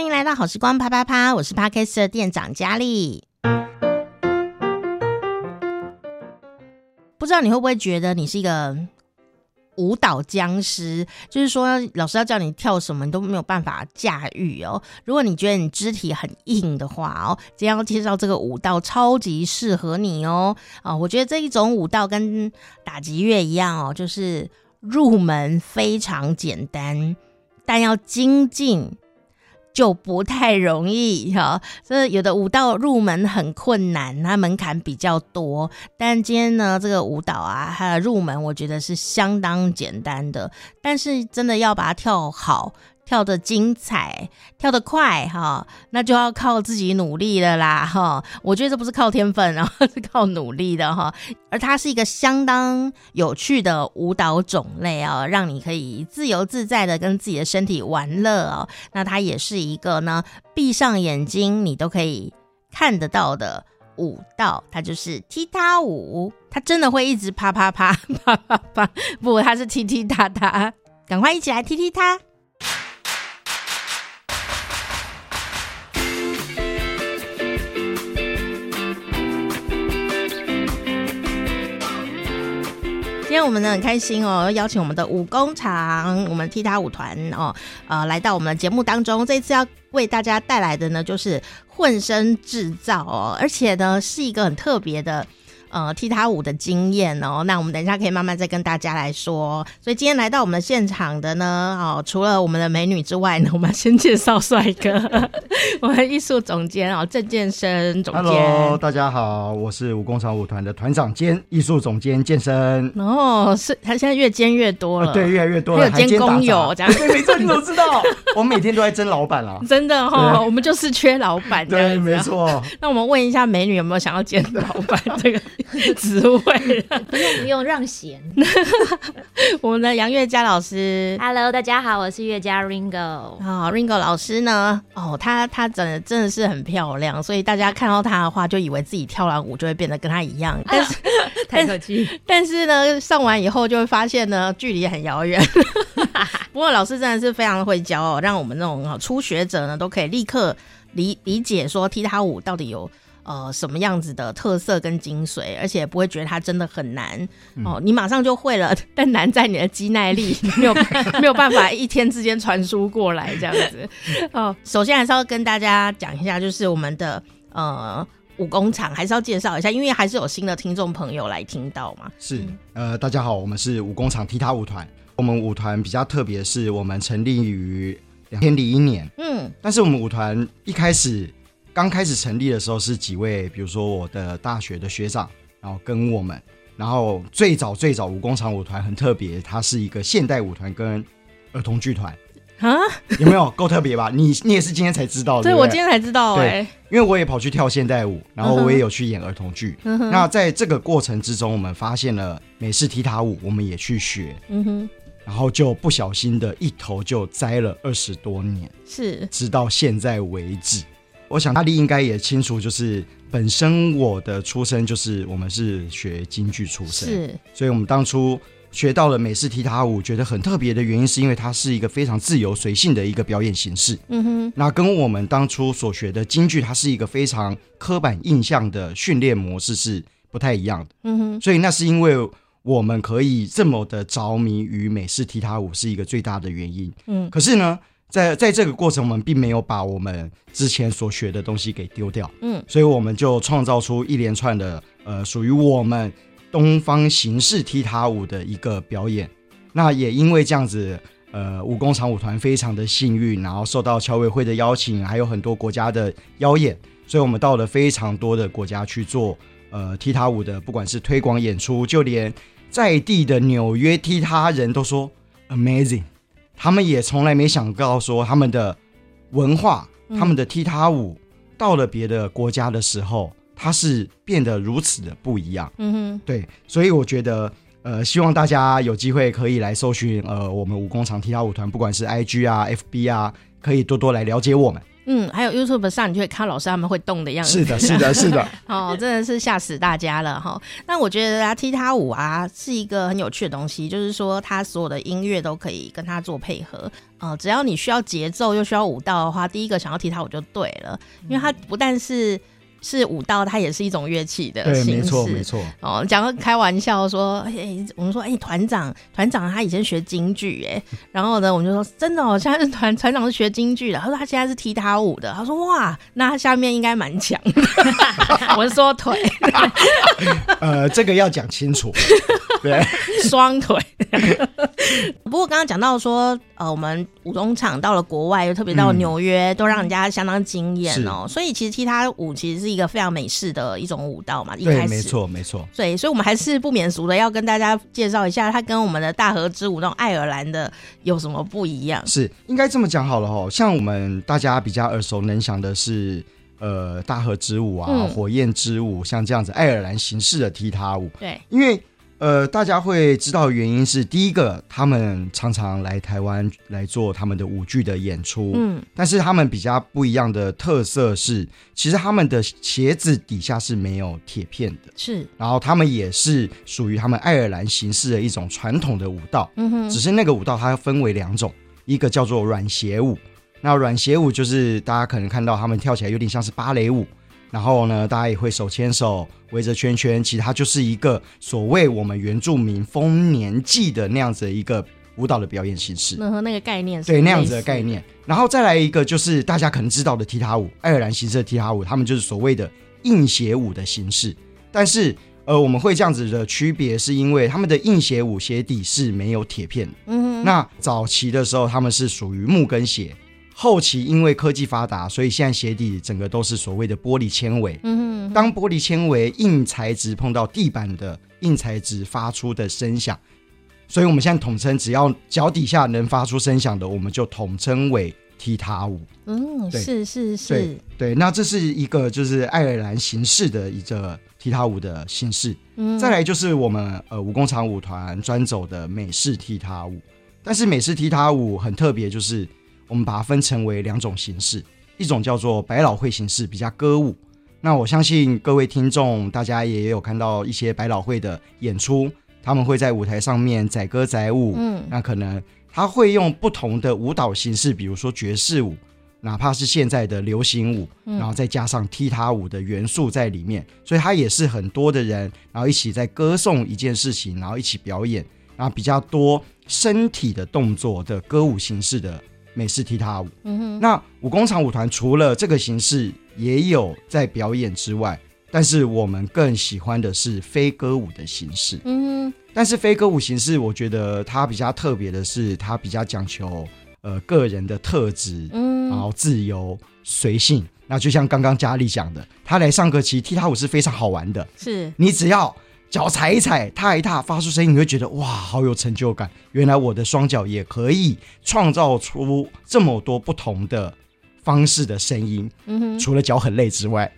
欢迎来到好时光啪啪啪，我是 Podcast 的店长佳丽。不知道你会不会觉得你是一个舞蹈僵尸？就是说，老师要叫你跳什么，你都没有办法驾驭哦。如果你觉得你肢体很硬的话哦，今天要介绍这个舞蹈超级适合你哦。啊，我觉得这一种舞蹈跟打击乐一样哦，就是入门非常简单，但要精进。就不太容易哈，这有的舞蹈入门很困难，它门槛比较多。但今天呢，这个舞蹈啊，它的入门我觉得是相当简单的，但是真的要把它跳好。跳得精彩，跳得快哈，那就要靠自己努力了啦哈。我觉得这不是靠天分，然后是靠努力的哈。而它是一个相当有趣的舞蹈种类哦，让你可以自由自在的跟自己的身体玩乐哦。那它也是一个呢，闭上眼睛你都可以看得到的舞蹈，它就是踢踏舞。它真的会一直啪啪啪 啪啪啪，不，它是踢踢踏踏。赶快一起来踢踢踏。天我们呢很开心哦，邀请我们的舞工厂，我们踢踏舞团哦，呃，来到我们的节目当中。这一次要为大家带来的呢，就是混声制造哦，而且呢是一个很特别的。呃，踢踏舞的经验哦，那我们等一下可以慢慢再跟大家来说。所以今天来到我们的现场的呢，哦，除了我们的美女之外呢，我们要先介绍帅哥，我们艺术总监哦，郑健身总监。Hello，大家好，我是舞工厂舞团的团长兼艺术总监健身。哦，是他现在越兼越多了，呃、对，越来越多了，还有兼工友这样。对，没错，你怎么知道？我们每天都在争老板啊，真的哈、哦，我们就是缺老板。对，没错。那我们问一下美女有没有想要兼老板这个？职位不用不用让贤。我们的杨月佳老师，Hello，大家好，我是月佳 Ringo。哦，Ringo 老师呢？哦，她她真的真的是很漂亮，所以大家看到她的话，就以为自己跳完舞就会变得跟她一样。但是太可惜，但是呢，上完以后就会发现呢，距离很遥远。不过老师真的是非常的会教哦，让我们那种初学者呢，都可以立刻理理解说踢踏舞到底有。呃，什么样子的特色跟精髓，而且不会觉得它真的很难、嗯、哦，你马上就会了。但难在你的肌耐力，没有 没有办法一天之间传输过来这样子。哦，首先还是要跟大家讲一下，就是我们的呃舞工厂，还是要介绍一下，因为还是有新的听众朋友来听到嘛。是，呃，大家好，我们是舞工厂踢踏舞团。我们舞团比较特别，是我们成立于两千零一年。嗯，但是我们舞团一开始。刚开始成立的时候是几位，比如说我的大学的学长，然后跟我们，然后最早最早舞工厂舞团很特别，它是一个现代舞团跟儿童剧团。啊，有没有？够特别吧？你你也是今天才知道的，对，我今天才知道哎、欸，因为我也跑去跳现代舞，然后我也有去演儿童剧。嗯、那在这个过程之中，我们发现了美式踢踏舞，我们也去学，嗯哼，然后就不小心的一头就栽了二十多年，是，直到现在为止。我想大力应该也清楚，就是本身我的出身就是我们是学京剧出身，是，所以我们当初学到了美式踢踏舞，觉得很特别的原因，是因为它是一个非常自由随性的一个表演形式。嗯哼，那跟我们当初所学的京剧，它是一个非常刻板印象的训练模式是不太一样的。嗯哼，所以那是因为我们可以这么的着迷于美式踢踏舞，是一个最大的原因。嗯，可是呢。在在这个过程，我们并没有把我们之前所学的东西给丢掉，嗯，所以我们就创造出一连串的呃属于我们东方形式踢踏舞的一个表演。那也因为这样子，呃，武工场舞团非常的幸运，然后受到侨委会的邀请，还有很多国家的邀演，所以我们到了非常多的国家去做呃踢踏舞的，不管是推广演出，就连在地的纽约踢踏人都说 amazing。他们也从来没想到说他们的文化，他们的踢踏舞到了别的国家的时候，它是变得如此的不一样。嗯哼，对，所以我觉得，呃，希望大家有机会可以来搜寻，呃，我们武工厂踢踏舞团，不管是 IG 啊、FB 啊，可以多多来了解我们。嗯，还有 YouTube 上，你就会看到老师他们会动的样子。是的，是的，是的。哦，真的是吓死大家了哈。那我觉得啊，踢踏舞啊是一个很有趣的东西，就是说它所有的音乐都可以跟它做配合。呃，只要你需要节奏又需要舞蹈的话，第一个想要踢踏舞就对了，因为它不但是。是舞蹈，它也是一种乐器的形式。对，没错，没错。哦，讲个开玩笑说，哎、欸，我们说，哎、欸，团长，团长他以前学京剧，哎，然后呢，我们就说，真的哦，现在是团团长是学京剧的。他说他现在是踢踏舞的。他说哇，那他下面应该蛮强。我是说腿。呃，这个要讲清楚。对，双腿。不过刚刚讲到说，呃，我们武工厂到了国外，又特别到纽约，嗯、都让人家相当惊艳哦。所以其实踢踏舞其实是一个非常美式的一种舞蹈嘛。一开始，没错，没错。对，所以我们还是不免俗的要跟大家介绍一下，它跟我们的大河之舞那种爱尔兰的有什么不一样？是应该这么讲好了哦。像我们大家比较耳熟能详的是，呃，大河之舞啊，嗯、火焰之舞，像这样子爱尔兰形式的踢踏舞。对，因为。呃，大家会知道的原因是，第一个，他们常常来台湾来做他们的舞剧的演出，嗯，但是他们比较不一样的特色是，其实他们的鞋子底下是没有铁片的，是，然后他们也是属于他们爱尔兰形式的一种传统的舞蹈，嗯哼，只是那个舞蹈它分为两种，一个叫做软鞋舞，那软鞋舞就是大家可能看到他们跳起来有点像是芭蕾舞。然后呢，大家也会手牵手围着圈圈，其实它就是一个所谓我们原住民丰年祭的那样子的一个舞蹈的表演形式。那和那个概念是对那样子的概念。然后再来一个就是大家可能知道的踢踏舞，爱尔兰形式的踢踏舞，他们就是所谓的硬鞋舞的形式。但是呃，我们会这样子的区别，是因为他们的硬鞋舞鞋底是没有铁片的。嗯哼。那早期的时候，他们是属于木跟鞋。后期因为科技发达，所以现在鞋底整个都是所谓的玻璃纤维。嗯哼，当玻璃纤维硬材质碰到地板的硬材质发出的声响，所以我们现在统称，只要脚底下能发出声响的，我们就统称为踢踏舞。嗯，是是是，对对。那这是一个就是爱尔兰形式的一个踢踏舞的形式。嗯，再来就是我们呃武工厂舞团专走的美式踢踏舞，但是美式踢踏舞很特别，就是。我们把它分成为两种形式，一种叫做百老汇形式，比较歌舞。那我相信各位听众，大家也有看到一些百老汇的演出，他们会在舞台上面载歌载舞。嗯，那可能他会用不同的舞蹈形式，比如说爵士舞，哪怕是现在的流行舞，然后再加上踢踏舞的元素在里面，所以它也是很多的人，然后一起在歌颂一件事情，然后一起表演，然后比较多身体的动作的歌舞形式的。美式踢踏舞，嗯哼，那武工厂舞团除了这个形式也有在表演之外，但是我们更喜欢的是非歌舞的形式，嗯哼，但是非歌舞形式，我觉得它比较特别的是，它比较讲求呃个人的特质，嗯，然后自由随性。那就像刚刚佳丽讲的，他来上课其实踢踏舞是非常好玩的，是。你只要。脚踩一踩，踏一踏，发出声音，你会觉得哇，好有成就感！原来我的双脚也可以创造出这么多不同的方式的声音。嗯哼，除了脚很累之外，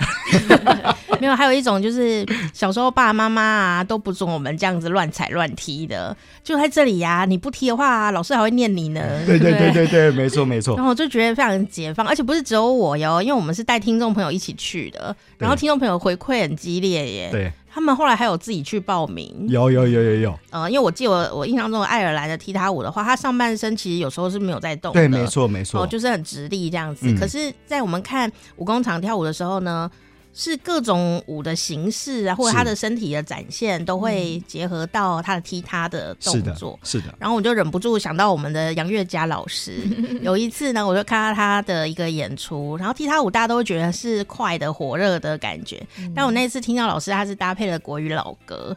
没有，还有一种就是小时候爸爸妈妈啊都不准我们这样子乱踩乱踢的，就在这里呀、啊！你不踢的话，老师还会念你呢。对对对对对，没错没错。然后我就觉得非常解放，而且不是只有我哟，因为我们是带听众朋友一起去的，然后听众朋友回馈很激烈耶。对。他们后来还有自己去报名，有有有有有。呃，因为我记得我我印象中的爱尔兰的踢踏舞的话，他上半身其实有时候是没有在动的，对，没错没错，哦，就是很直立这样子。嗯、可是，在我们看武工厂跳舞的时候呢，是各种舞的形式啊，或者他的身体的展现，都会结合到他的踢踏的动作。是的。是的，然后我就忍不住想到我们的杨月佳老师。有一次呢，我就看到他的一个演出，然后踢踏舞大家都会觉得是快的、火热的感觉。嗯、但我那次听到老师他是搭配了国语老歌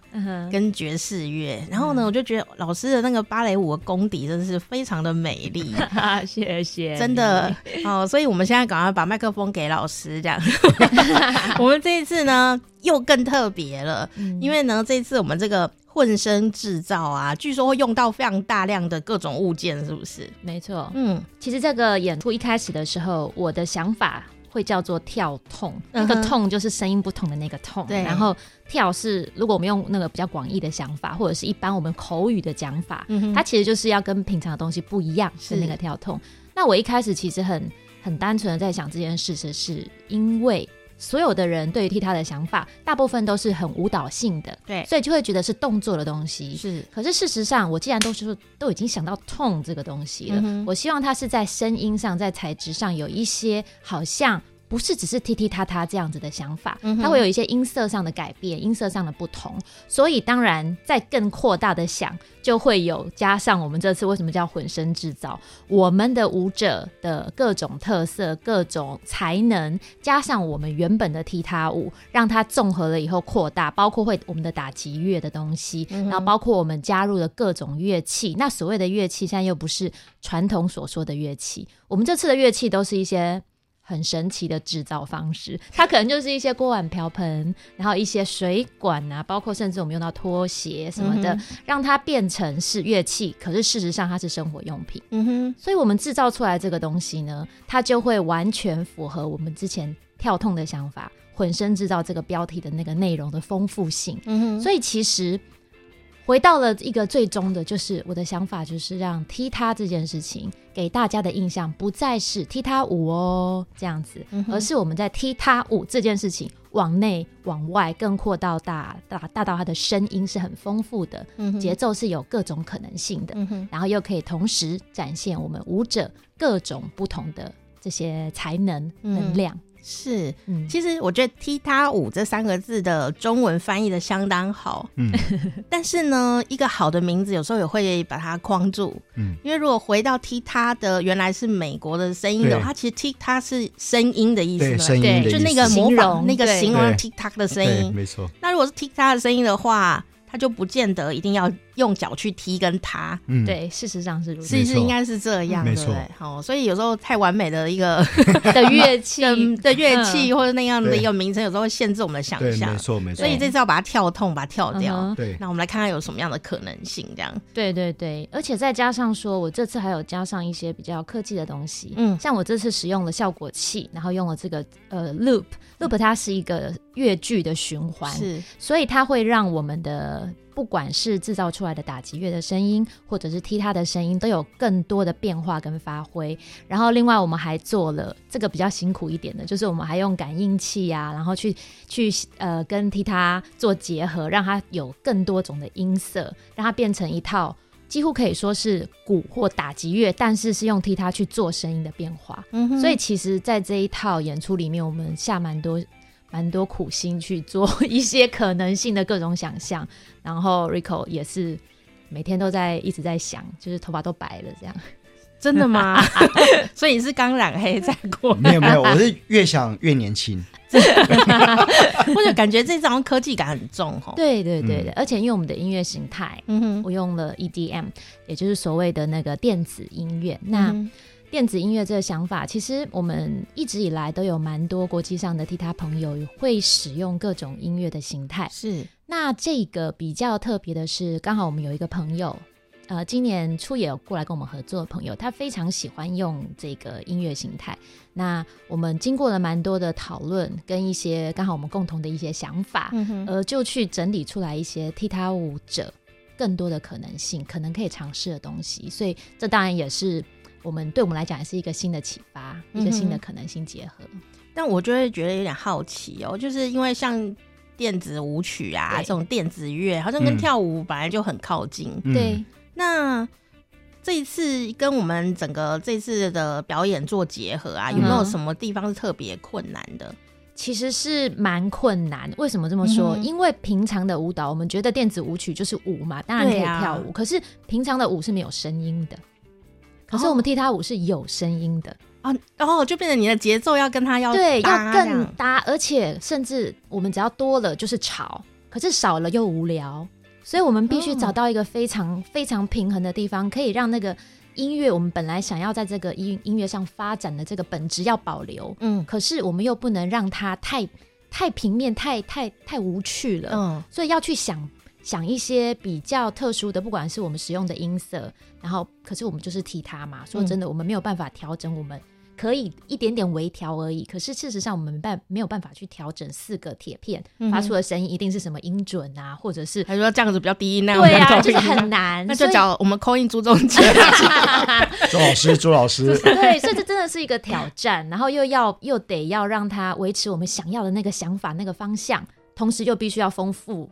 跟爵士乐，然后呢，我就觉得老师的那个芭蕾舞的功底真的是非常的美丽。谢谢，真的哦。所以我们现在赶快把麦克风给老师，这样。我们这一次呢，又更特别了，嗯、因为呢，这一次我们这个混声制造啊，据说会用到非常大量的各种物件，是不是？没错，嗯，其实这个演出一开始的时候，我的想法会叫做跳痛，那个痛就是声音不同的那个痛，对，然后跳是如果我们用那个比较广义的想法，或者是一般我们口语的讲法，嗯、它其实就是要跟平常的东西不一样，是那个跳痛。那我一开始其实很。很单纯的在想这件事情，是因为。所有的人对于踢踏的想法，大部分都是很舞蹈性的，对，所以就会觉得是动作的东西。是，可是事实上，我既然都是都已经想到痛这个东西了，嗯、我希望它是在声音上，在材质上有一些好像。不是只是踢踢踏踏这样子的想法，它会有一些音色上的改变，音色上的不同。所以当然，在更扩大的想，就会有加上我们这次为什么叫混声制造，我们的舞者的各种特色、各种才能，加上我们原本的踢踏舞，让它综合了以后扩大，包括会我们的打击乐的东西，然后包括我们加入了各种乐器。那所谓的乐器，现在又不是传统所说的乐器，我们这次的乐器都是一些。很神奇的制造方式，它可能就是一些锅碗瓢盆，然后一些水管啊，包括甚至我们用到拖鞋什么的，嗯、让它变成是乐器。可是事实上它是生活用品。嗯哼，所以我们制造出来这个东西呢，它就会完全符合我们之前跳痛的想法，混身制造这个标题的那个内容的丰富性。嗯哼，所以其实。回到了一个最终的，就是我的想法，就是让踢踏这件事情给大家的印象不再是踢踏舞哦这样子，嗯、而是我们在踢踏舞这件事情往内往外更扩到大大大到它的声音是很丰富的，嗯、节奏是有各种可能性的，嗯、然后又可以同时展现我们舞者各种不同的这些才能能量。嗯。是，其实我觉得“踢踏舞”这三个字的中文翻译的相当好，嗯，但是呢，一个好的名字有时候也会把它框住，嗯，因为如果回到踢踏的原来是美国的声音的话，其实踢踏是声音的意思嘛，对，就那个模仿那个形容踢踏的声音，没错。那如果是踢踏的声音的话，它就不见得一定要用脚去踢跟踏，嗯，对，事实上是如此，其实应该是这样，对不对？好，所以有时候太完美的一个 的乐器。的乐器或者那样的一个名称，有时候会限制我们的想象，没错没错。所以这次要把它跳痛，把它跳掉，对。那我们来看看有什么样的可能性，这样。对对对，而且再加上说，我这次还有加上一些比较科技的东西，嗯，像我这次使用了效果器，然后用了这个呃 loop，loop 它是一个乐句的循环，是，所以它会让我们的。不管是制造出来的打击乐的声音，或者是踢踏的声音，都有更多的变化跟发挥。然后，另外我们还做了这个比较辛苦一点的，就是我们还用感应器啊，然后去去呃跟踢踏做结合，让它有更多种的音色，让它变成一套几乎可以说是鼓或打击乐，但是是用踢踏去做声音的变化。嗯哼。所以其实，在这一套演出里面，我们下蛮多。蛮多苦心去做一些可能性的各种想象，然后 Rico 也是每天都在一直在想，就是头发都白了这样，真的吗？所以你是刚染黑再过？没有没有，我是越想越年轻，或者感觉这张科技感很重哦。对对对对，嗯、而且因为我们的音乐形态，嗯哼，我用了 EDM，也就是所谓的那个电子音乐，那。嗯电子音乐这个想法，其实我们一直以来都有蛮多国际上的踢踏朋友会使用各种音乐的形态。是，那这个比较特别的是，刚好我们有一个朋友，呃，今年初也有过来跟我们合作的朋友，他非常喜欢用这个音乐形态。那我们经过了蛮多的讨论，跟一些刚好我们共同的一些想法，嗯，呃，就去整理出来一些踢踏舞者更多的可能性，可能可以尝试的东西。所以这当然也是。我们对我们来讲也是一个新的启发，嗯、一个新的可能性结合。但我就会觉得有点好奇哦，就是因为像电子舞曲啊这种电子乐，好像跟跳舞本来就很靠近。嗯、对，那这一次跟我们整个这次的表演做结合啊，有没有什么地方是特别困难的？其实是蛮困难。为什么这么说？嗯、因为平常的舞蹈，我们觉得电子舞曲就是舞嘛，当然可以跳舞。啊、可是平常的舞是没有声音的。可是我们踢踏舞是有声音的。啊，然后就变成你的节奏要跟他要对要更搭，而且甚至我们只要多了就是吵，可是少了又无聊，所以我们必须找到一个非常非常平衡的地方，可以让那个音乐我们本来想要在这个音音乐上发展的这个本质要保留，嗯，可是我们又不能让它太太平面、太太太无趣了，嗯，所以要去想。想一些比较特殊的，不管是我们使用的音色，然后可是我们就是踢踏嘛。说真的，我们没有办法调整我们可以一点点微调而已。可是事实上，我们没办没有办法去调整四个铁片发出的声音一定是什么音准啊，或者是他说这样子比较低音那样 对啊，就是很难。那就找我们 call in 朱中杰 朱老师，朱老师，对，所以这真的是一个挑战，然后又要又得要让它维持我们想要的那个想法、那个方向，同时又必须要丰富。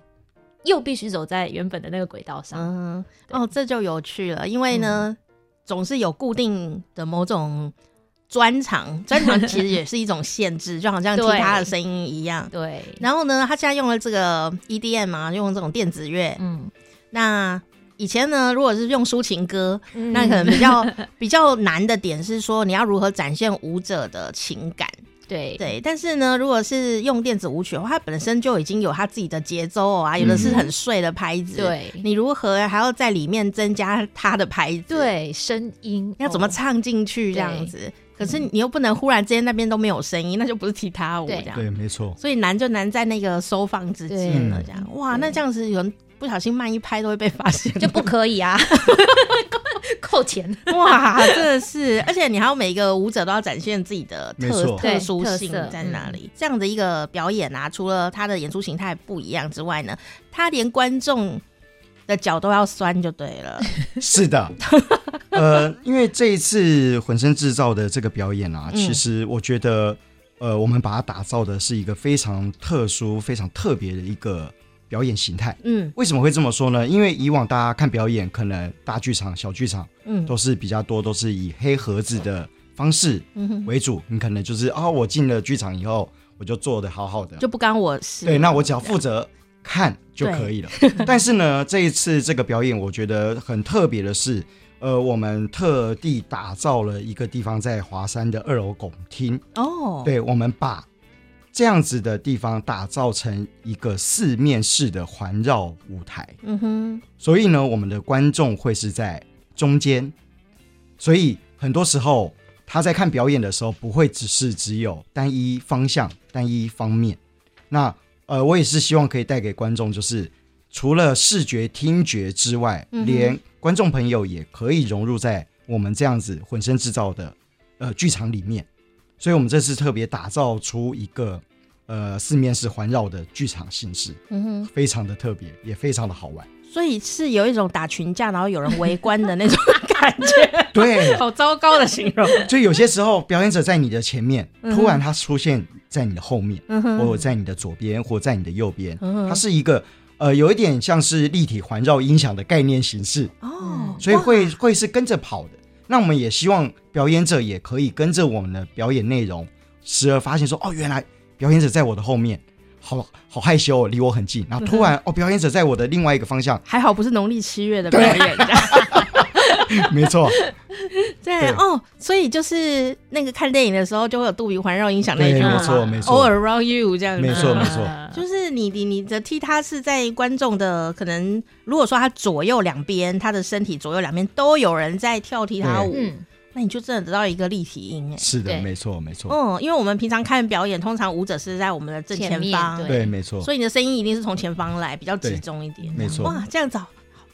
又必须走在原本的那个轨道上，嗯，哦，这就有趣了，因为呢，嗯、总是有固定的某种专长，专长其实也是一种限制，就好像听他的声音一样，对。然后呢，他现在用了这个 EDM 嘛，用这种电子乐，嗯，那以前呢，如果是用抒情歌，嗯、那可能比较 比较难的点是说，你要如何展现舞者的情感。对对，但是呢，如果是用电子舞曲的话，它本身就已经有它自己的节奏啊，有的是很碎的拍子。对，你如何还要在里面增加它的拍子？对，声音要怎么唱进去这样子？可是你又不能忽然之间那边都没有声音，那就不是踢踏舞这样。对，没错。所以难就难在那个收放之间了，这样。哇，那这样子有人不小心慢一拍都会被发现，就不可以啊。扣钱哇，真的是，而且你还有每一个舞者都要展现自己的特特殊性在哪里？这样的一个表演啊，除了他的演出形态不一样之外呢，他连观众的脚都要酸就对了。是的，呃，因为这一次浑身制造的这个表演啊，其实我觉得，呃，我们把它打造的是一个非常特殊、非常特别的一个。表演形态，嗯，为什么会这么说呢？因为以往大家看表演，可能大剧场、小剧场，嗯，都是比较多，都是以黑盒子的方式为主。嗯、你可能就是啊、哦，我进了剧场以后，我就做的好好的，就不干我事。对，那我只要负责看就可以了。但是呢，这一次这个表演，我觉得很特别的是，呃，我们特地打造了一个地方，在华山的二楼拱厅。哦，对，我们把。这样子的地方打造成一个四面式的环绕舞台，嗯哼，所以呢，我们的观众会是在中间，所以很多时候他在看表演的时候，不会只是只有单一方向、单一方面。那呃，我也是希望可以带给观众，就是除了视觉、听觉之外，嗯，连观众朋友也可以融入在我们这样子浑声制造的呃剧场里面。所以，我们这次特别打造出一个呃四面是环绕的剧场形式，嗯哼，非常的特别，也非常的好玩。所以是有一种打群架，然后有人围观的那种感觉。对，好糟糕的形容。就有些时候，表演者在你的前面，突然他出现在你的后面，嗯哼，或者在你的左边，或在你的右边，嗯哼，它是一个呃有一点像是立体环绕音响的概念形式哦，所以会会是跟着跑的。那我们也希望表演者也可以跟着我们的表演内容，时而发现说：“哦，原来表演者在我的后面，好好害羞，离我很近。”然后突然，嗯、哦，表演者在我的另外一个方向。还好不是农历七月的表演。对 没错，对，哦，所以就是那个看电影的时候，就会有杜比环绕音响那一句话，没错没错，All around you 这样子，没错没错，就是你你你的踢踏是在观众的可能，如果说他左右两边，他的身体左右两边都有人在跳踢踏舞，那你就真的得到一个立体音哎，是的，对。没错没错，嗯，因为我们平常看表演，通常舞者是在我们的正前方，前对，对，没错，所以你的声音一定是从前方来，比较集中一点，没错，哇，这样子。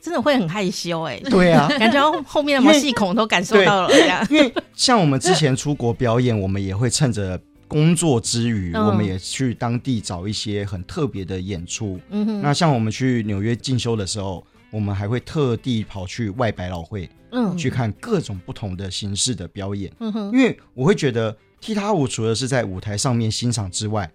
真的会很害羞哎、欸，对啊，感觉后面的毛细孔都感受到了这样。因为像我们之前出国表演，我们也会趁着工作之余，嗯、我们也去当地找一些很特别的演出。嗯哼，那像我们去纽约进修的时候，我们还会特地跑去外百老汇，嗯，去看各种不同的形式的表演。嗯哼，因为我会觉得踢踏舞除了是在舞台上面欣赏之外，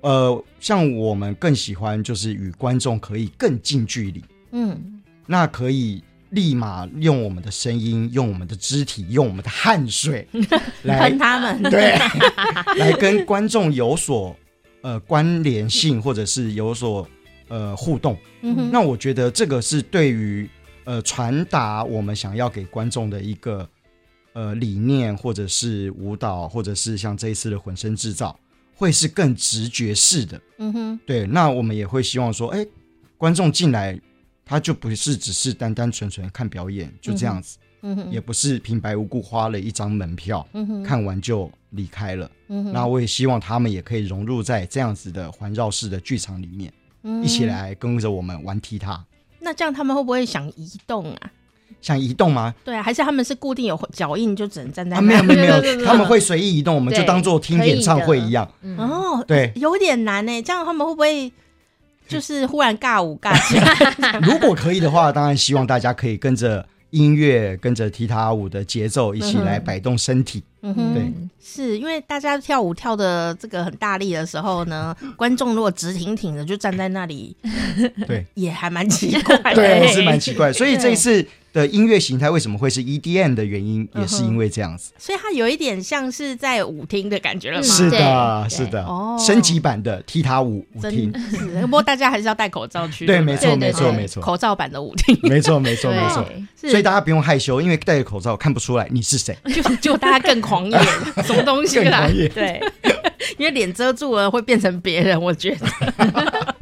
呃，像我们更喜欢就是与观众可以更近距离。嗯。那可以立马用我们的声音，用我们的肢体，用我们的汗水 来喷他们，对，来跟观众有所呃关联性，或者是有所呃互动。那我觉得这个是对于呃传达我们想要给观众的一个呃理念，或者是舞蹈，或者是像这一次的浑身制造，会是更直觉式的。嗯哼，对，那我们也会希望说，哎，观众进来。他就不是只是单单纯纯看表演，就这样子，嗯哼，也不是平白无故花了一张门票，嗯哼，看完就离开了，嗯哼，那我也希望他们也可以融入在这样子的环绕式的剧场里面，嗯，一起来跟着我们玩踢踏。那这样他们会不会想移动啊？想移动吗？对啊，还是他们是固定有脚印，就只能站在那？啊，没有没有没有，他们会随意移动，我们就当做听演唱会一样。哦，对，有点难呢。这样他们会不会 就是忽然尬舞尬起来？如果可以的话，当然希望大家可以跟着音乐，跟着踢踏舞的节奏一起来摆动身体。嗯哼，对，是因为大家跳舞跳的这个很大力的时候呢，观众如果直挺挺的就站在那里，对，也还蛮奇怪的，对，是蛮奇怪。所以这一次的音乐形态为什么会是 EDM 的原因，也是因为这样子。所以它有一点像是在舞厅的感觉了吗？是的，是的，哦，升级版的踢踏舞舞厅。是，不过大家还是要戴口罩去。对，没错，没错，没错，口罩版的舞厅。没错，没错，没错。所以大家不用害羞，因为戴着口罩看不出来你是谁。就就大家更。狂野，什么东西啦？对，因为脸遮住了会变成别人，我觉得。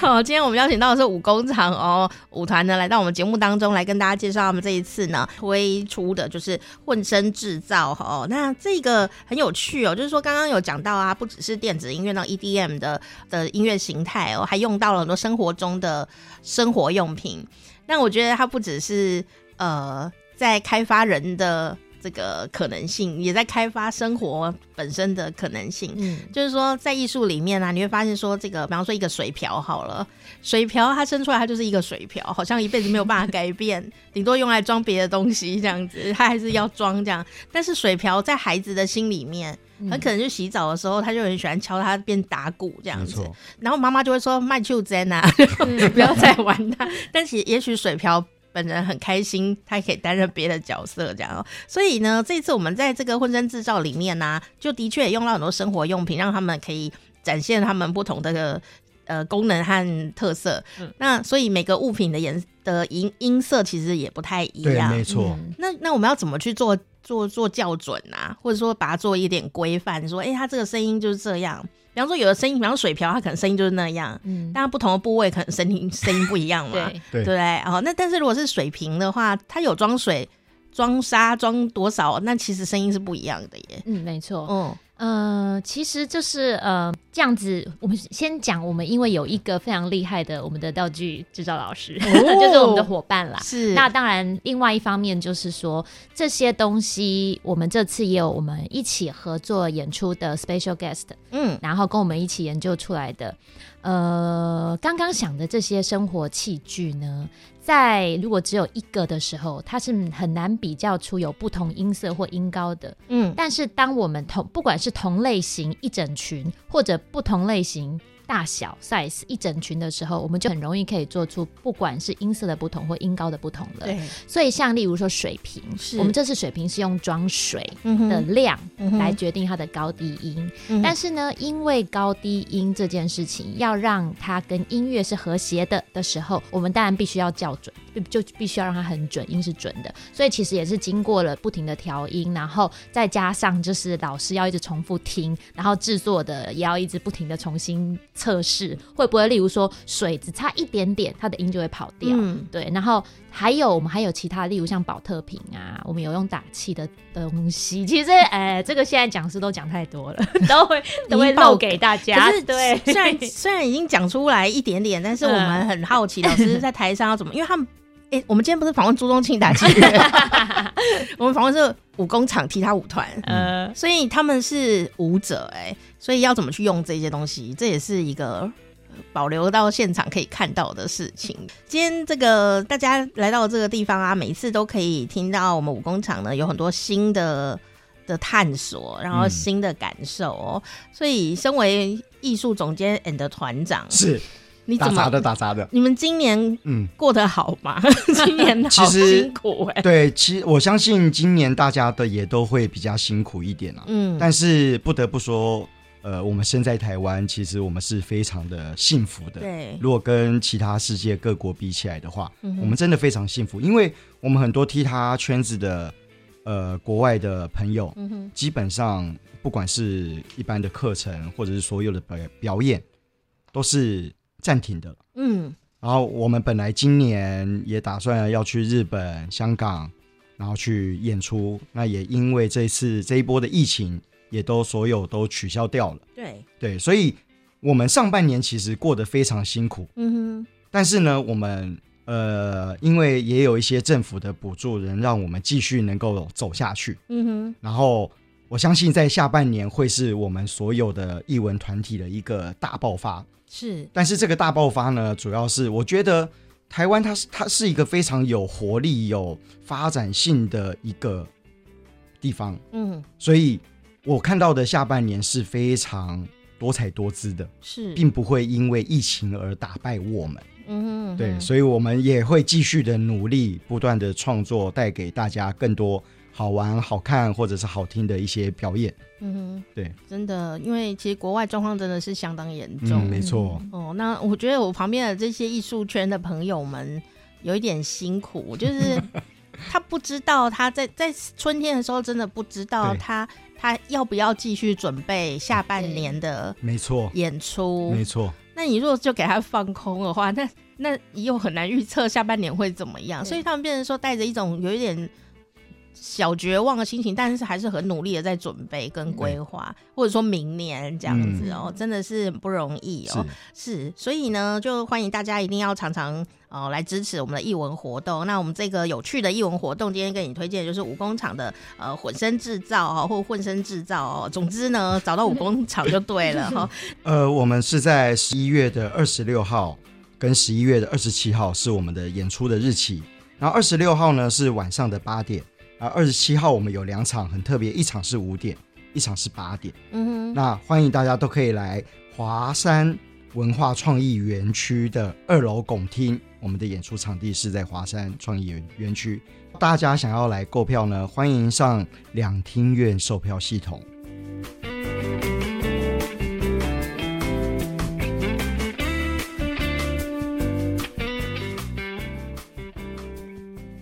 好，今天我们邀请到的是舞工厂哦，舞团呢来到我们节目当中来跟大家介绍他们这一次呢推出的就是混声制造哦。那这个很有趣哦，就是说刚刚有讲到啊，不只是电子音乐那 EDM 的的音乐形态哦，还用到了很多生活中的生活用品。那我觉得它不只是呃在开发人的。这个可能性也在开发生活本身的可能性，嗯，就是说在艺术里面啊，你会发现说这个，比方说一个水瓢好了，水瓢它生出来它就是一个水瓢，好像一辈子没有办法改变，顶多用来装别的东西这样子，它还是要装这样。但是水瓢在孩子的心里面，很可能就洗澡的时候，他就很喜欢敲它变打鼓这样子，然后妈妈就会说卖秋针啊，不要再玩它。但是也许水瓢。本人很开心，他也可以担任别的角色，这样。所以呢，这次我们在这个混声制造里面呢、啊，就的确也用到很多生活用品，让他们可以展现他们不同的呃功能和特色。嗯、那所以每个物品的颜的音音色其实也不太一样，没错、嗯。那那我们要怎么去做做做校准啊？或者说把它做一点规范，说，哎、欸，它这个声音就是这样。比方说，有的声音，比方水瓢，它可能声音就是那样，嗯，但它不同的部位可能声音声音不一样嘛，对对不对？哦，那但是如果是水瓶的话，它有装水、装沙、装多少，那其实声音是不一样的耶。嗯，没错，嗯。呃，其实就是呃这样子。我们先讲，我们因为有一个非常厉害的我们的道具制造老师，哦、就是我们的伙伴啦。是。那当然，另外一方面就是说，这些东西我们这次也有我们一起合作演出的 special guest，嗯，然后跟我们一起研究出来的。呃，刚刚想的这些生活器具呢，在如果只有一个的时候，它是很难比较出有不同音色或音高的。嗯，但是当我们同不管是同类型一整群，或者不同类型。大小 size 一整群的时候，我们就很容易可以做出不管是音色的不同或音高的不同了。对，所以像例如说水瓶，是我们这次水瓶是用装水的量来决定它的高低音。嗯，但是呢，因为高低音这件事情要让它跟音乐是和谐的的时候，我们当然必须要校准，就必须要让它很准，音是准的。所以其实也是经过了不停的调音，然后再加上就是老师要一直重复听，然后制作的也要一直不停的重新。测试会不会，例如说水只差一点点，它的音就会跑掉。嗯，对。然后还有我们还有其他，例如像保特瓶啊，我们有用打气的东西。其实，哎、呃，这个现在讲师都讲太多了，都会都会漏给大家。是对，虽然虽然已经讲出来一点点，但是我们很好奇，老师在台上要怎么？因为他们，哎、欸，我们今天不是访问朱宗庆打击乐，我们访问是武工厂踢踏舞团，嗯，所以他们是舞者、欸，哎。所以要怎么去用这些东西，这也是一个保留到现场可以看到的事情。今天这个大家来到这个地方啊，每次都可以听到我们武工厂呢有很多新的的探索，然后新的感受哦。嗯、所以，身为艺术总监 and 团长，是你怎么打杂的打杂的？你们今年嗯过得好吗？嗯、今年好辛苦哎、欸。对，其实我相信今年大家的也都会比较辛苦一点啊。嗯，但是不得不说。呃，我们身在台湾，其实我们是非常的幸福的。对，如果跟其他世界各国比起来的话，嗯、我们真的非常幸福，因为我们很多踢他圈子的呃国外的朋友，嗯、基本上不管是一般的课程，或者是所有的表表演，都是暂停的。嗯，然后我们本来今年也打算要去日本、香港，然后去演出，那也因为这次这一波的疫情。也都所有都取消掉了。对对，所以我们上半年其实过得非常辛苦。嗯哼。但是呢，我们呃，因为也有一些政府的补助，能让我们继续能够走下去。嗯哼。然后我相信在下半年会是我们所有的艺文团体的一个大爆发。是。但是这个大爆发呢，主要是我觉得台湾它是它是一个非常有活力、有发展性的一个地方。嗯。所以我看到的下半年是非常多彩多姿的，是，并不会因为疫情而打败我们。嗯，对，所以我们也会继续的努力，不断的创作，带给大家更多好玩、好看或者是好听的一些表演。嗯哼，对，真的，因为其实国外状况真的是相当严重。嗯，没错。哦，那我觉得我旁边的这些艺术圈的朋友们有一点辛苦，就是他不知道他在在春天的时候真的不知道他他要不要继续准备下半年的，没错，演出，没错。那你如果就给他放空的话，那那又很难预测下半年会怎么样，所以他们变成说带着一种有一点小绝望的心情，但是还是很努力的在准备跟规划，或者说明年这样子哦、喔，真的是不容易哦、喔。是，所以呢，就欢迎大家一定要常常哦来支持我们的艺文活动。那我们这个有趣的艺文活动，今天跟你推荐就是武工厂的呃混身制造哦，或混身制造哦。总之呢，找到武工厂就对了哈。呃，我们是在十一月的二十六号跟十一月的二十七号是我们的演出的日期，然后二十六号呢是晚上的八点。啊，二十七号我们有两场很特别，一场是五点，一场是八点。嗯哼，那欢迎大家都可以来华山文化创意园区的二楼拱厅，我们的演出场地是在华山创意园园区。大家想要来购票呢，欢迎上两厅院售票系统。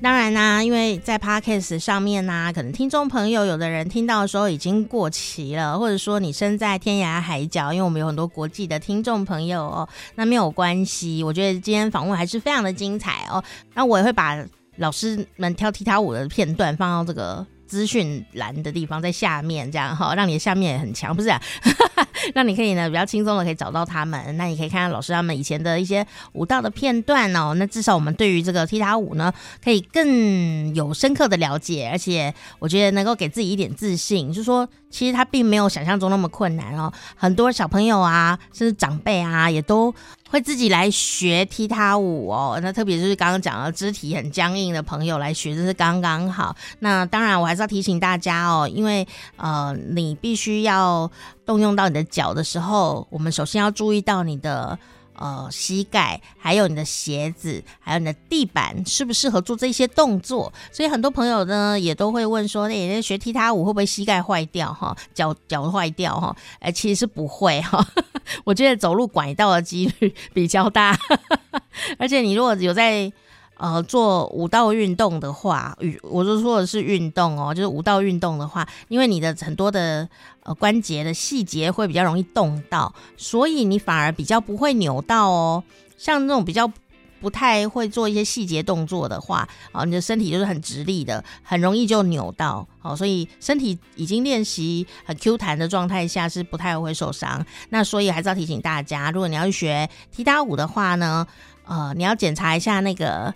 当然啦、因为在 Podcast 上面呢、可能听众朋友有的人听到的时候已经过期了，或者说你身在天涯海角，因为我们有很多国际的听众朋友哦，那没有关系。我觉得今天访问还是非常的精彩哦。那我也会把老师们跳踢踏舞的片段放到这个。资讯栏的地方在下面，这样哈，让你的下面也很强，不是、啊？让你可以呢比较轻松的可以找到他们。那你可以看看老师他们以前的一些舞蹈的片段哦。那至少我们对于这个踢踏舞呢，可以更有深刻的了解，而且我觉得能够给自己一点自信，就是说其实它并没有想象中那么困难哦。很多小朋友啊，甚至长辈啊，也都。会自己来学踢踏舞哦，那特别就是刚刚讲的肢体很僵硬的朋友来学，这是刚刚好。那当然，我还是要提醒大家哦，因为呃，你必须要动用到你的脚的时候，我们首先要注意到你的。呃，膝盖，还有你的鞋子，还有你的地板，适不适合做这些动作？所以很多朋友呢，也都会问说，那、欸、学踢踏舞会不会膝盖坏掉？哈，脚脚坏掉？哈，哎，其实是不会哈。我觉得走路拐到的几率比较大，而且你如果有在。呃，做舞蹈运动的话，我就说的是运动哦，就是舞蹈运动的话，因为你的很多的呃关节的细节会比较容易动到，所以你反而比较不会扭到哦。像那种比较不太会做一些细节动作的话，啊，你的身体就是很直立的，很容易就扭到。哦，所以身体已经练习很 Q 弹的状态下是不太会受伤。那所以还是要提醒大家，如果你要去学踢踏舞的话呢，呃，你要检查一下那个。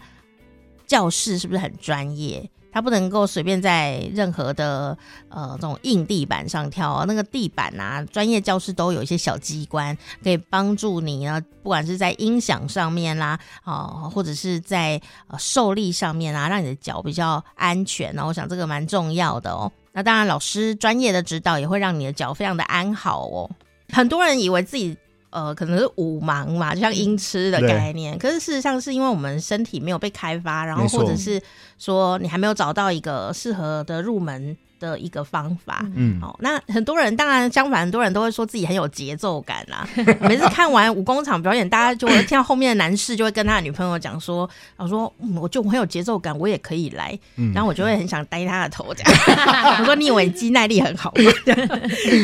教室是不是很专业？它不能够随便在任何的呃这种硬地板上跳哦。那个地板啊，专业教室都有一些小机关，可以帮助你呢，不管是在音响上面啦，哦，或者是在呃受力上面啊，让你的脚比较安全哦。我想这个蛮重要的哦。那当然，老师专业的指导也会让你的脚非常的安好哦。很多人以为自己。呃，可能是五盲嘛，就像音痴的概念。可是事实上，是因为我们身体没有被开发，然后或者是说你还没有找到一个适合的入门的一个方法。嗯，好，那很多人当然相反，很多人都会说自己很有节奏感啦。每次看完武工场表演，大家就会听到后面的男士就会跟他的女朋友讲说：“我说，嗯，我就很有节奏感，我也可以来。”然后我就会很想呆他的头，这样。我说：“你以为肌耐力很好吗？”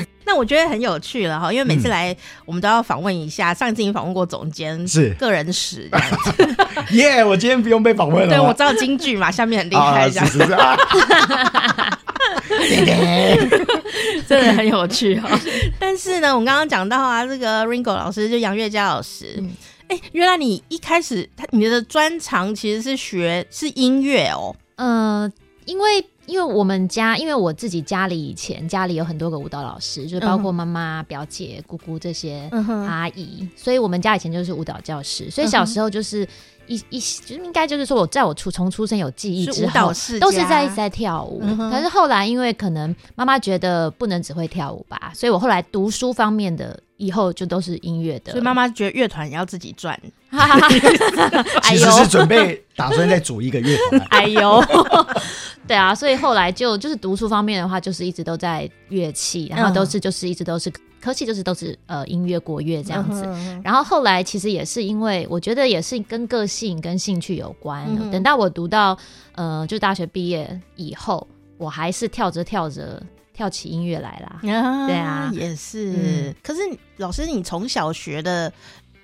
那我觉得很有趣了哈，因为每次来我们都要访问一下。嗯、上一次已经访问过总监，是个人史这样子。耶，yeah, 我今天不用被访问了。对，我知道京剧嘛，下面很厉害这样子。真的很有趣哈。但是呢，我们刚刚讲到啊，这个 Ringo 老师就杨月佳老师，哎，原来你一开始他你的专长其实是学是音乐哦。呃，因为因为我们家，因为我自己家里以前家里有很多个舞蹈老师，就是包括妈妈、表姐、姑姑这些阿姨，嗯、所以我们家以前就是舞蹈教室，所以小时候就是。一一就是应该就是说，我在我出从出生有记忆之后，是都是在一直在跳舞。可、嗯、是后来因为可能妈妈觉得不能只会跳舞吧，所以我后来读书方面的以后就都是音乐的。所以妈妈觉得乐团也要自己赚，其实是准备打算再组一个乐团。哎呦，对啊，所以后来就就是读书方面的话，就是一直都在乐器，然后都是就是一直都是。科技就是都是呃音乐国乐这样子，嗯、然后后来其实也是因为我觉得也是跟个性跟兴趣有关。嗯、等到我读到呃就大学毕业以后，我还是跳着跳着跳起音乐来啦。啊对啊，也是。嗯、可是老师，你从小学的。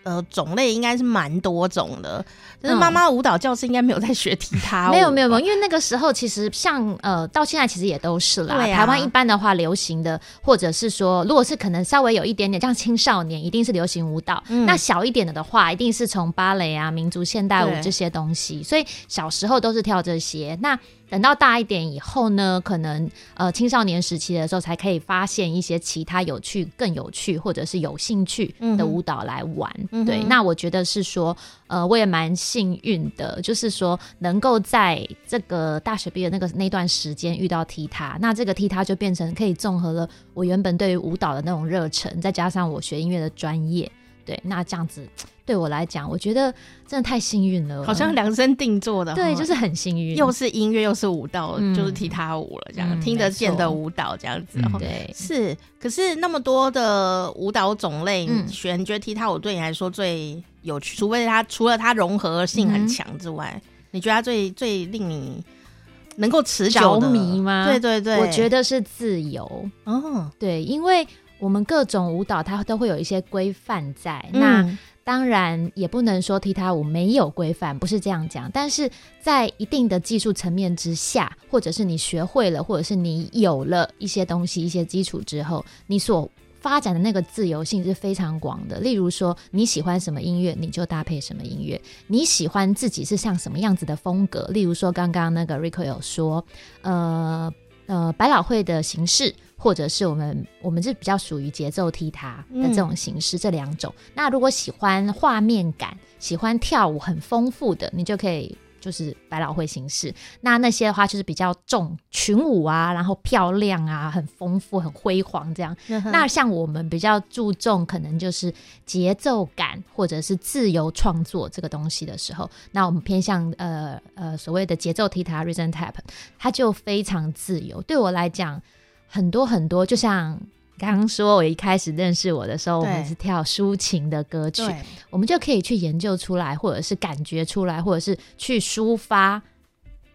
呃，种类应该是蛮多种的，但是妈妈舞蹈教室应该没有在学踢踏舞。没有没有没有，因为那个时候其实像呃，到现在其实也都是啦。啊、台湾一般的话，流行的或者是说，如果是可能稍微有一点点像青少年，一定是流行舞蹈。嗯、那小一点的的话，一定是从芭蕾啊、民族现代舞这些东西。所以小时候都是跳这些。那等到大一点以后呢，可能呃青少年时期的时候，才可以发现一些其他有趣、更有趣或者是有兴趣的舞蹈来玩。嗯、对，那我觉得是说，呃，我也蛮幸运的，就是说能够在这个大学毕业那个那段时间遇到踢踏，那这个踢踏就变成可以综合了我原本对于舞蹈的那种热忱，再加上我学音乐的专业。对，那这样子对我来讲，我觉得真的太幸运了，好像量身定做的。对，就是很幸运，又是音乐又是舞蹈，嗯、就是踢踏舞了，这样、嗯、听得见的舞蹈，这样子。嗯、对，是。可是那么多的舞蹈种类，选你觉得踢踏舞对你来说最有趣？除非它除了它融合性很强之外，嗯、你觉得它最最令你能够持久着迷吗？对对对，我觉得是自由。哦，对，因为。我们各种舞蹈，它都会有一些规范在。嗯、那当然也不能说踢踏舞没有规范，不是这样讲。但是在一定的技术层面之下，或者是你学会了，或者是你有了一些东西、一些基础之后，你所发展的那个自由性是非常广的。例如说，你喜欢什么音乐，你就搭配什么音乐；你喜欢自己是像什么样子的风格。例如说，刚刚那个 Rico 有说，呃呃，百老汇的形式。或者是我们，我们是比较属于节奏踢踏的这种形式，嗯、这两种。那如果喜欢画面感，喜欢跳舞很丰富的，你就可以。就是百老汇形式，那那些的话就是比较重群舞啊，然后漂亮啊，很丰富、很辉煌这样。嗯、那像我们比较注重可能就是节奏感或者是自由创作这个东西的时候，那我们偏向呃呃所谓的节奏踢踏 （rhythm tap），它就非常自由。对我来讲，很多很多，就像。刚刚说，我一开始认识我的时候，我们是跳抒情的歌曲，我们就可以去研究出来，或者是感觉出来，或者是去抒发，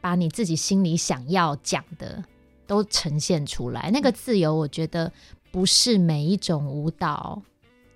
把你自己心里想要讲的都呈现出来。那个自由，我觉得不是每一种舞蹈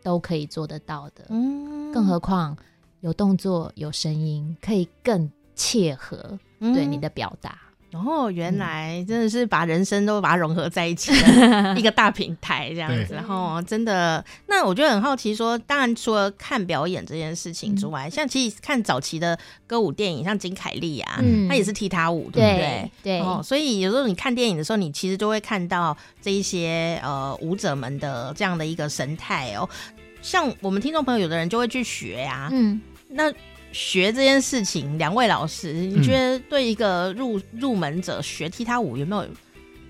都可以做得到的，嗯，更何况有动作、有声音，可以更切合对你的表达。嗯然后、哦、原来真的是把人生都把它融合在一起的 一个大平台这样子，然后真的，那我觉得很好奇说，说当然除了看表演这件事情之外，嗯、像其实看早期的歌舞电影，像金凯利啊，嗯、他也是踢踏舞，对不对？对，哦，所以有时候你看电影的时候，你其实就会看到这一些呃舞者们的这样的一个神态哦。像我们听众朋友，有的人就会去学呀、啊，嗯，那。学这件事情，两位老师，你觉得对一个入入门者学踢踏舞有没有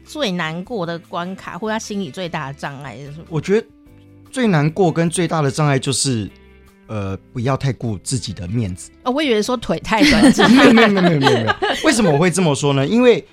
最难过的关卡，或者他心里最大的障碍是什么？我觉得最难过跟最大的障碍就是，呃，不要太顾自己的面子。哦，我以为说腿太短。没有没有没有没有没有。为什么我会这么说呢？因为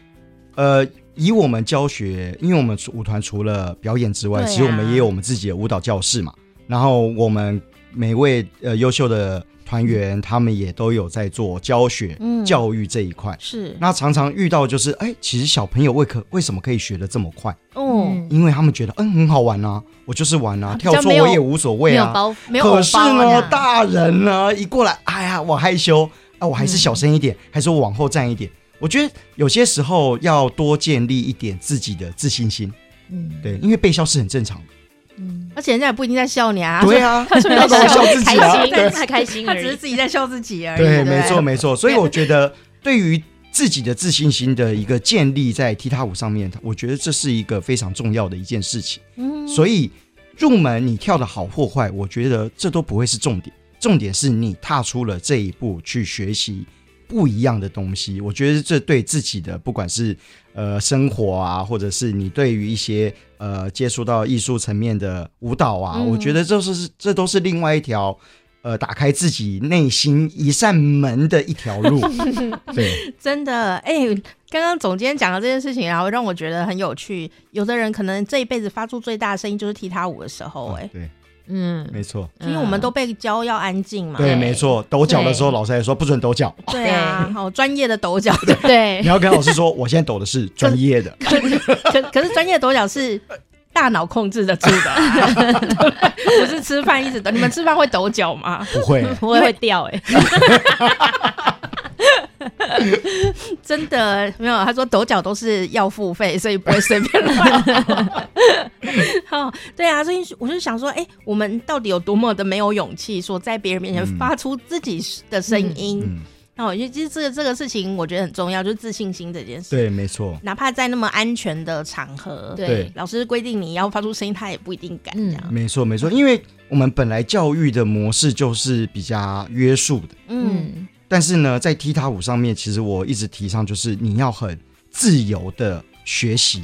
呃，以我们教学，因为我们舞团除了表演之外，啊、其实我们也有我们自己的舞蹈教室嘛。然后我们每位呃优秀的。团员他们也都有在做教学、嗯、教育这一块，是那常常遇到就是，哎，其实小朋友为可为什么可以学得这么快？哦，因为他们觉得，嗯，很好玩啊，我就是玩啊，跳错我也无所谓啊。可是呢，大人呢一过来，哎呀，我害羞啊，我还是小声一点，嗯、还是我往后站一点。我觉得有些时候要多建立一点自己的自信心。嗯，对，因为被笑是很正常的。嗯。而且人家也不一定在笑你啊。对啊，他 是在笑自己啊，对，太开心，他只是自己在笑自己而已。对，没错没错。所以我觉得，对于自己的自信心的一个建立，在踢踏舞上面，我觉得这是一个非常重要的一件事情。嗯，所以入门你跳的好或坏，我觉得这都不会是重点，重点是你踏出了这一步去学习。不一样的东西，我觉得这对自己的不管是呃生活啊，或者是你对于一些呃接触到艺术层面的舞蹈啊，嗯、我觉得这是这都是另外一条呃打开自己内心一扇门的一条路。对，真的，哎、欸，刚刚总监讲的这件事情，然后让我觉得很有趣。有的人可能这一辈子发出最大的声音就是踢踏舞的时候、欸，哎、哦，对。嗯，没错，因为我们都被教要安静嘛。对，没错，抖脚的时候，老师还说不准抖脚。对啊，好专业的抖脚。对，你要跟老师说，我现在抖的是专业的。可可是专业的抖脚是大脑控制得住的，不是吃饭一直抖。你们吃饭会抖脚吗？不会，不会会掉哎。真的没有，他说抖脚都是要付费，所以不会随便乱。好，对啊，所以我就想说，哎、欸，我们到底有多么的没有勇气，说在别人面前发出自己的声音？嗯，那我觉得其实这个这个事情，我觉得很重要，就是自信心这件事。对，没错。哪怕在那么安全的场合，对，老师规定你要发出声音，他也不一定敢这样。没错，没错，因为我们本来教育的模式就是比较约束的。嗯。但是呢，在踢踏舞上面，其实我一直提倡就是你要很自由的学习，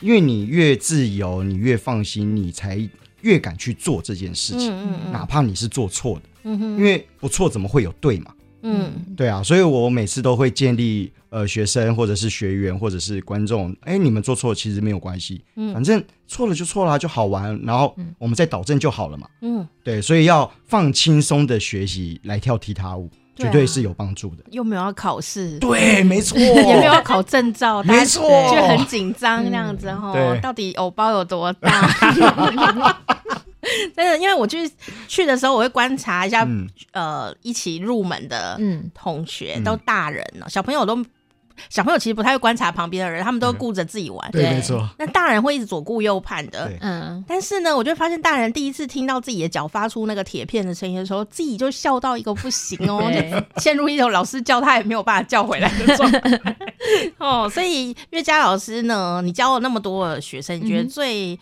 因为你越自由，你越放心，你才越敢去做这件事情。嗯嗯嗯，哪怕你是做错的，嗯哼，因为不错怎么会有对嘛？嗯，对啊，所以我每次都会建立呃学生或者是学员或者是观众，哎，你们做错其实没有关系，嗯，反正错了就错了，就好玩，然后我们再导正就好了嘛。嗯，对，所以要放轻松的学习来跳踢踏舞。绝对是有帮助的，又没有要考试，对，没错，也没有要考证照，没错，就很紧张那样子哈。到底偶包有多大？真的，因为我去去的时候，我会观察一下，呃，一起入门的同学都大人了，小朋友都。小朋友其实不太会观察旁边的人，他们都顾着自己玩。对，没错。那大人会一直左顾右盼的。嗯。但是呢，我就发现大人第一次听到自己的脚发出那个铁片的声音的时候，自己就笑到一个不行哦，就陷入一种老师叫他也没有办法叫回来的状态。哦，所以岳佳老师呢，你教了那么多的学生，你觉得最？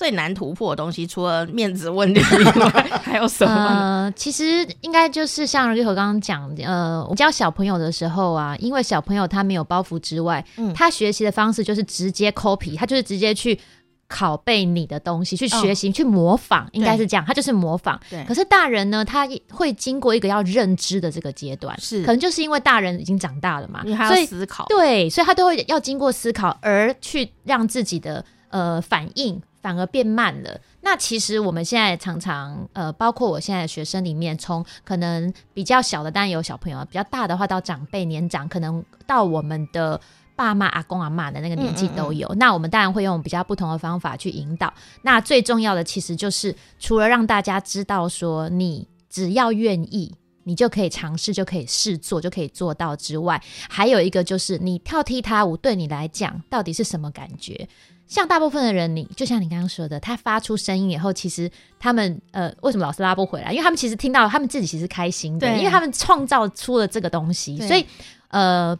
最难突破的东西，除了面子问题以外，还有什么？呃，其实应该就是像瑞和刚刚讲，呃，我教小朋友的时候啊，因为小朋友他没有包袱之外，嗯，他学习的方式就是直接 copy，他就是直接去拷贝你的东西，去学习，哦、去模仿，应该是这样，他就是模仿。对。可是大人呢，他会经过一个要认知的这个阶段，是，可能就是因为大人已经长大了嘛，所以思考，对，所以他都会要经过思考，而去让自己的呃反应。反而变慢了。那其实我们现在常常，呃，包括我现在的学生里面，从可能比较小的，当然有小朋友；比较大的话，到长辈年长，可能到我们的爸妈、阿公、阿妈的那个年纪都有。嗯嗯嗯。那我们当然会用比较不同的方法去引导。那最重要的，其实就是除了让大家知道说，你只要愿意，你就可以尝试，就可以试做，就可以做到之外，还有一个就是，你跳踢踏舞对你来讲，到底是什么感觉？像大部分的人，你就像你刚刚说的，他发出声音以后，其实他们呃，为什么老是拉不回来？因为他们其实听到，他们自己其实开心的，对因为他们创造出了这个东西。所以呃，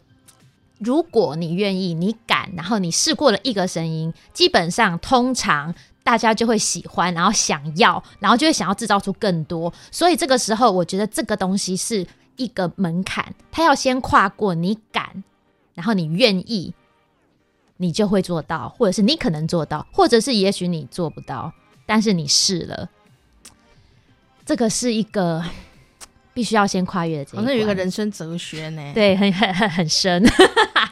如果你愿意，你敢，然后你试过了一个声音，基本上通常大家就会喜欢，然后想要，然后就会想要制造出更多。所以这个时候，我觉得这个东西是一个门槛，他要先跨过，你敢，然后你愿意。你就会做到，或者是你可能做到，或者是也许你做不到，但是你试了，这个是一个必须要先跨越的这一关。好像有一个人生哲学呢，对，很很很很深。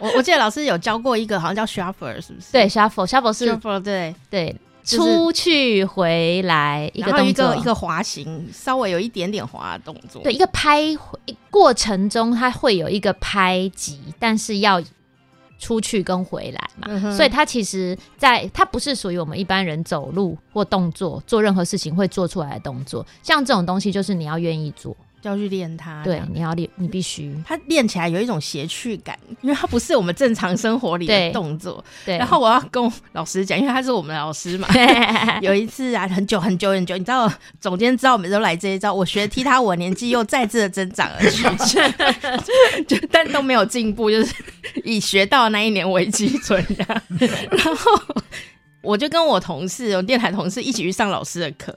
我我记得老师有教过一个，好像叫 shuffle，是不是？对，shuffle，shuffle 是 shuffle，对对，出去回来一个动作，一个一个滑行，稍微有一点点滑的动作。对，一个拍过程中，它会有一个拍击，但是要。出去跟回来嘛，嗯、所以它其实在，它不是属于我们一般人走路或动作做任何事情会做出来的动作。像这种东西，就是你要愿意做，就要去练它。对，你要练，你必须。它练起来有一种邪趣感，因为它不是我们正常生活里的动作。对。然后我要跟老师讲，因为他是我们的老师嘛。有一次啊，很久很久很久，你知道，总监知道我们都来这一招，我学踢踏舞，我年纪又再次的增长了去，就但都没有进步，就是以学到那一年为基准的。然后我就跟我同事，我电台同事一起去上老师的课。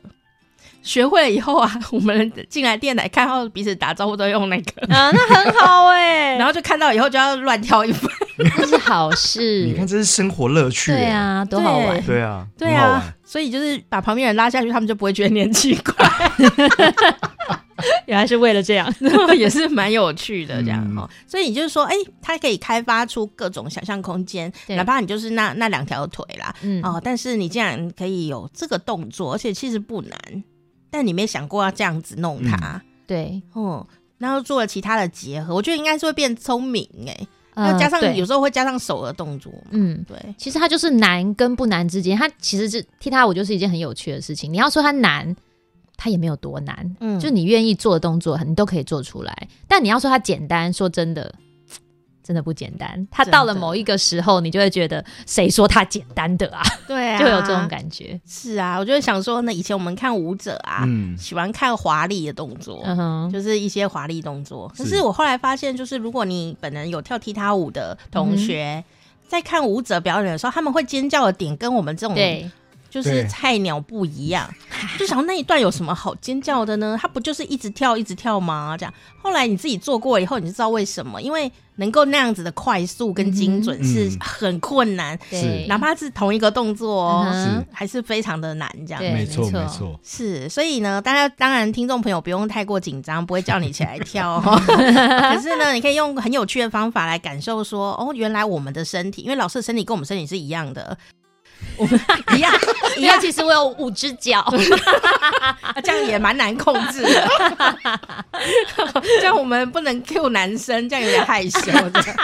学会了以后啊，我们进来电台看到彼此打招呼都用那个啊，那很好哎、欸。然后就看到以后就要乱跳一番，这是好事。你看，这是生活乐趣、欸。对啊，多好玩。对啊，对啊。所以就是把旁边人拉下去，他们就不会觉得你很奇怪。原来是为了这样，也是蛮有趣的这样哦。嗯、所以你就是说，哎、欸，它可以开发出各种想象空间，哪怕你就是那那两条腿啦，嗯哦，但是你竟然可以有这个动作，而且其实不难。但你没想过要这样子弄它，嗯、对，哦、嗯，然后做了其他的结合，我觉得应该是会变聪明哎，要、呃、加上有时候会加上手的动作，嗯，对，其实它就是难跟不难之间，它其实是踢踏舞就是一件很有趣的事情。你要说它难，它也没有多难，嗯，就你愿意做的动作，你都可以做出来。但你要说它简单，说真的。真的不简单，他到了某一个时候，你就会觉得谁说他简单的啊？对啊，就有这种感觉。是啊，我就想说呢，以前我们看舞者啊，嗯、喜欢看华丽的动作，嗯、哼就是一些华丽动作。可是我后来发现，就是如果你本人有跳踢踏舞的同学，嗯、在看舞者表演的时候，他们会尖叫的点跟我们这种对。就是菜鸟不一样，对 就想那一段有什么好尖叫的呢？他不就是一直跳一直跳吗？这样，后来你自己做过以后，你就知道为什么，因为能够那样子的快速跟精准是很困难，对、嗯，哪怕是同一个动作哦，是。还是非常的难，这样，没错。没错，是，所以呢，大家当然听众朋友不用太过紧张，不会叫你起来跳哦，可是呢，你可以用很有趣的方法来感受说，哦，原来我们的身体，因为老师的身体跟我们身体是一样的。我们一样一样，其实我有五只脚，这样也蛮难控制的。这样我们不能 Q 男生，这样有点害羞的。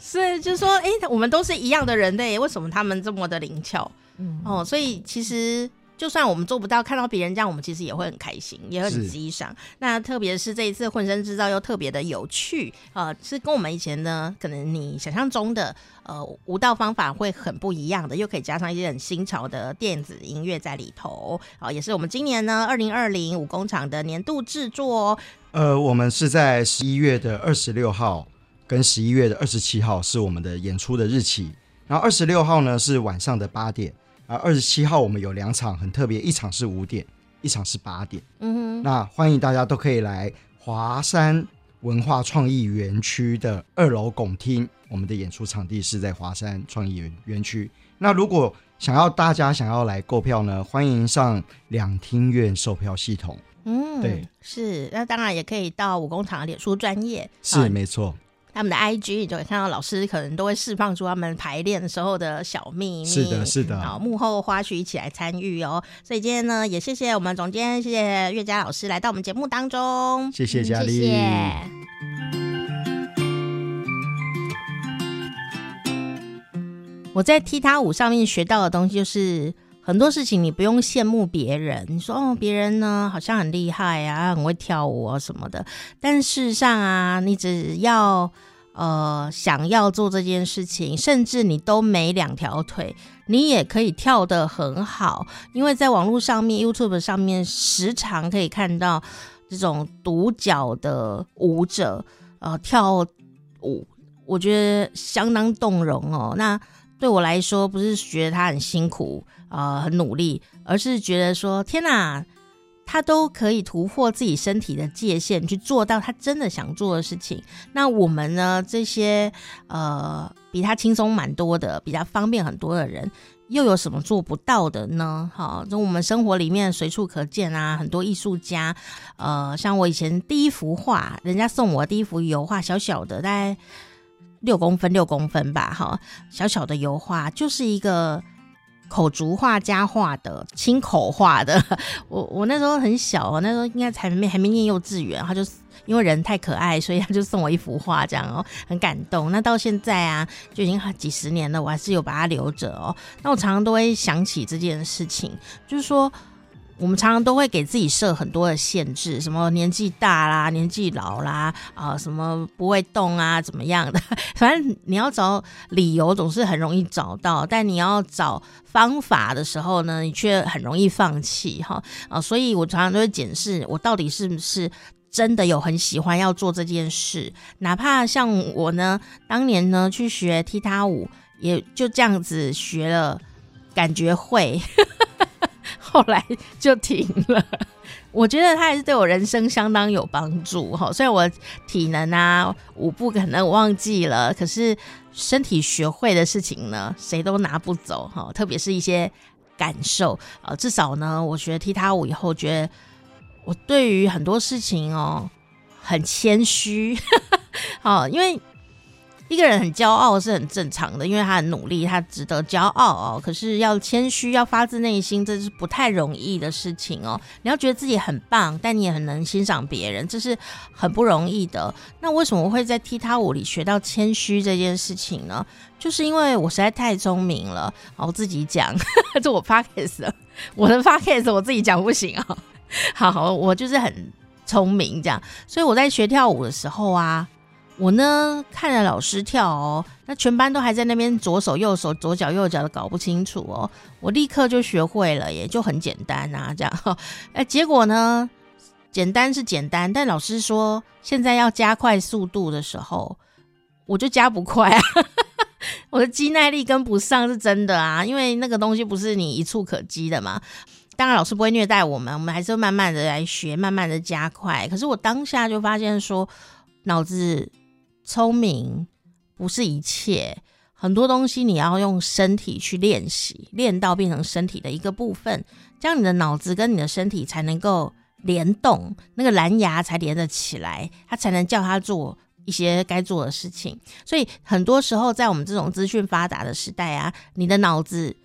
所以就说，哎、欸，我们都是一样的人类，为什么他们这么的灵巧？嗯、哦，所以其实。就算我们做不到，看到别人这样，我们其实也会很开心，也会很激赏。那特别是这一次混声制造又特别的有趣，呃，是跟我们以前呢，可能你想象中的呃舞蹈方法会很不一样的，又可以加上一些很新潮的电子音乐在里头。啊、呃，也是我们今年呢二零二零舞工厂的年度制作哦。呃，我们是在十一月的二十六号跟十一月的二十七号是我们的演出的日期，然后二十六号呢是晚上的八点。啊，二十七号我们有两场很特别，一场是五点，一场是八点。嗯哼，那欢迎大家都可以来华山文化创意园区的二楼拱厅，我们的演出场地是在华山创意园园区。那如果想要大家想要来购票呢，欢迎上两厅院售票系统。嗯，对，是。那当然也可以到武工厂的脸书专业，是、啊、没错。他们的 IG 你就会看到老师可能都会释放出他们排练的时候的小秘密，是的，是的，好，幕后花絮一起来参与哦。所以今天呢，也谢谢我们总监，谢谢岳佳老师来到我们节目当中，谢谢佳丽。谢谢。我在踢踏舞上面学到的东西就是很多事情，你不用羡慕别人，你说哦，别人呢好像很厉害啊，很会跳舞啊什么的，但事实上啊，你只要。呃，想要做这件事情，甚至你都没两条腿，你也可以跳得很好。因为在网络上面，YouTube 上面时常可以看到这种独脚的舞者，呃，跳舞，我觉得相当动容哦。那对我来说，不是觉得他很辛苦，呃，很努力，而是觉得说，天哪！他都可以突破自己身体的界限，去做到他真的想做的事情。那我们呢？这些呃，比他轻松蛮多的，比较方便很多的人，又有什么做不到的呢？好，就我们生活里面随处可见啊，很多艺术家，呃，像我以前第一幅画，人家送我第一幅油画，小小的，大概六公分，六公分吧，哈，小小的油画，就是一个。口竹画家画的，亲口画的。我我那时候很小，我那时候应该才没还没念幼稚园，他就因为人太可爱，所以他就送我一幅画，这样哦，很感动。那到现在啊，就已经几十年了，我还是有把它留着哦。那我常常都会想起这件事情，就是说我们常常都会给自己设很多的限制，什么年纪大啦、年纪老啦啊，什么不会动啊，怎么样的？反正你要找理由总是很容易找到，但你要找方法的时候呢，你却很容易放弃哈啊！所以我常常都会检视我到底是不是真的有很喜欢要做这件事，哪怕像我呢，当年呢去学踢踏舞，也就这样子学了，感觉会。后来就停了，我觉得他还是对我人生相当有帮助哈。虽然我体能啊、舞步可能忘记了，可是身体学会的事情呢，谁都拿不走哈。特别是一些感受啊，至少呢，我学踢踏舞以后，觉得我对于很多事情哦，很谦虚，好，因为。一个人很骄傲是很正常的，因为他很努力，他值得骄傲哦。可是要谦虚，要发自内心，这是不太容易的事情哦。你要觉得自己很棒，但你也很能欣赏别人，这是很不容易的。那为什么会在踢踏舞里学到谦虚这件事情呢？就是因为我实在太聪明了。好，我自己讲，这我 podcast，我的 podcast 我自己讲不行啊。好好，我就是很聪明这样，所以我在学跳舞的时候啊。我呢看着老师跳哦，那全班都还在那边左手右手左脚右脚的搞不清楚哦，我立刻就学会了，也就很简单啊，这样。哎，结果呢，简单是简单，但老师说现在要加快速度的时候，我就加不快啊，我的肌耐力跟不上是真的啊，因为那个东西不是你一触可几的嘛。当然，老师不会虐待我们，我们还是会慢慢的来学，慢慢的加快。可是我当下就发现说，脑子。聪明不是一切，很多东西你要用身体去练习，练到变成身体的一个部分，这样你的脑子跟你的身体才能够联动，那个蓝牙才连得起来，它才能叫它做一些该做的事情。所以很多时候，在我们这种资讯发达的时代啊，你的脑子。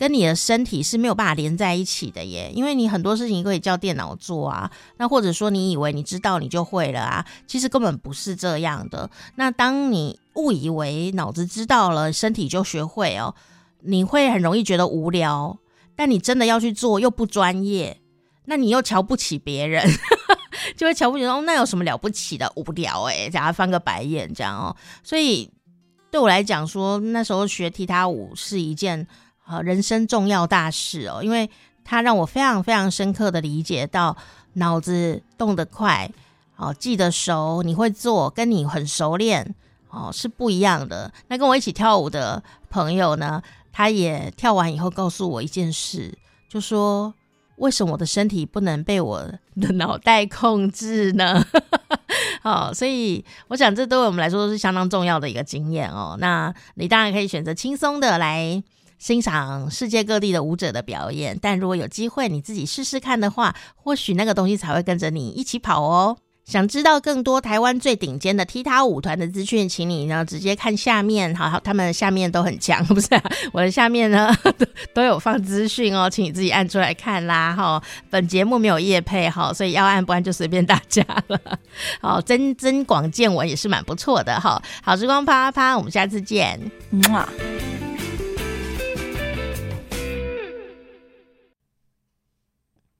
跟你的身体是没有办法连在一起的耶，因为你很多事情可以叫电脑做啊，那或者说你以为你知道你就会了啊，其实根本不是这样的。那当你误以为脑子知道了，身体就学会哦，你会很容易觉得无聊。但你真的要去做又不专业，那你又瞧不起别人，就会瞧不起，哦，那有什么了不起的？无聊诶，假如翻个白眼这样哦。所以对我来讲说，那时候学踢踏舞是一件。呃，人生重要大事哦，因为它让我非常非常深刻的理解到，脑子动得快，哦，记得熟，你会做，跟你很熟练，哦，是不一样的。那跟我一起跳舞的朋友呢，他也跳完以后告诉我一件事，就说为什么我的身体不能被我的脑袋控制呢？好，所以我想这对我们来说都是相当重要的一个经验哦。那你当然可以选择轻松的来。欣赏世界各地的舞者的表演，但如果有机会你自己试试看的话，或许那个东西才会跟着你一起跑哦。想知道更多台湾最顶尖的踢踏舞团的资讯，请你呢直接看下面，好，他们下面都很强，不是、我的下面呢都，有放资讯哦，请你自己按出来看啦。哈，本节目没有业配哈，所以要按不按就随便大家了。好，增增广见闻也是蛮不错的哈。好时光啪啪啪，我们下次见。嗯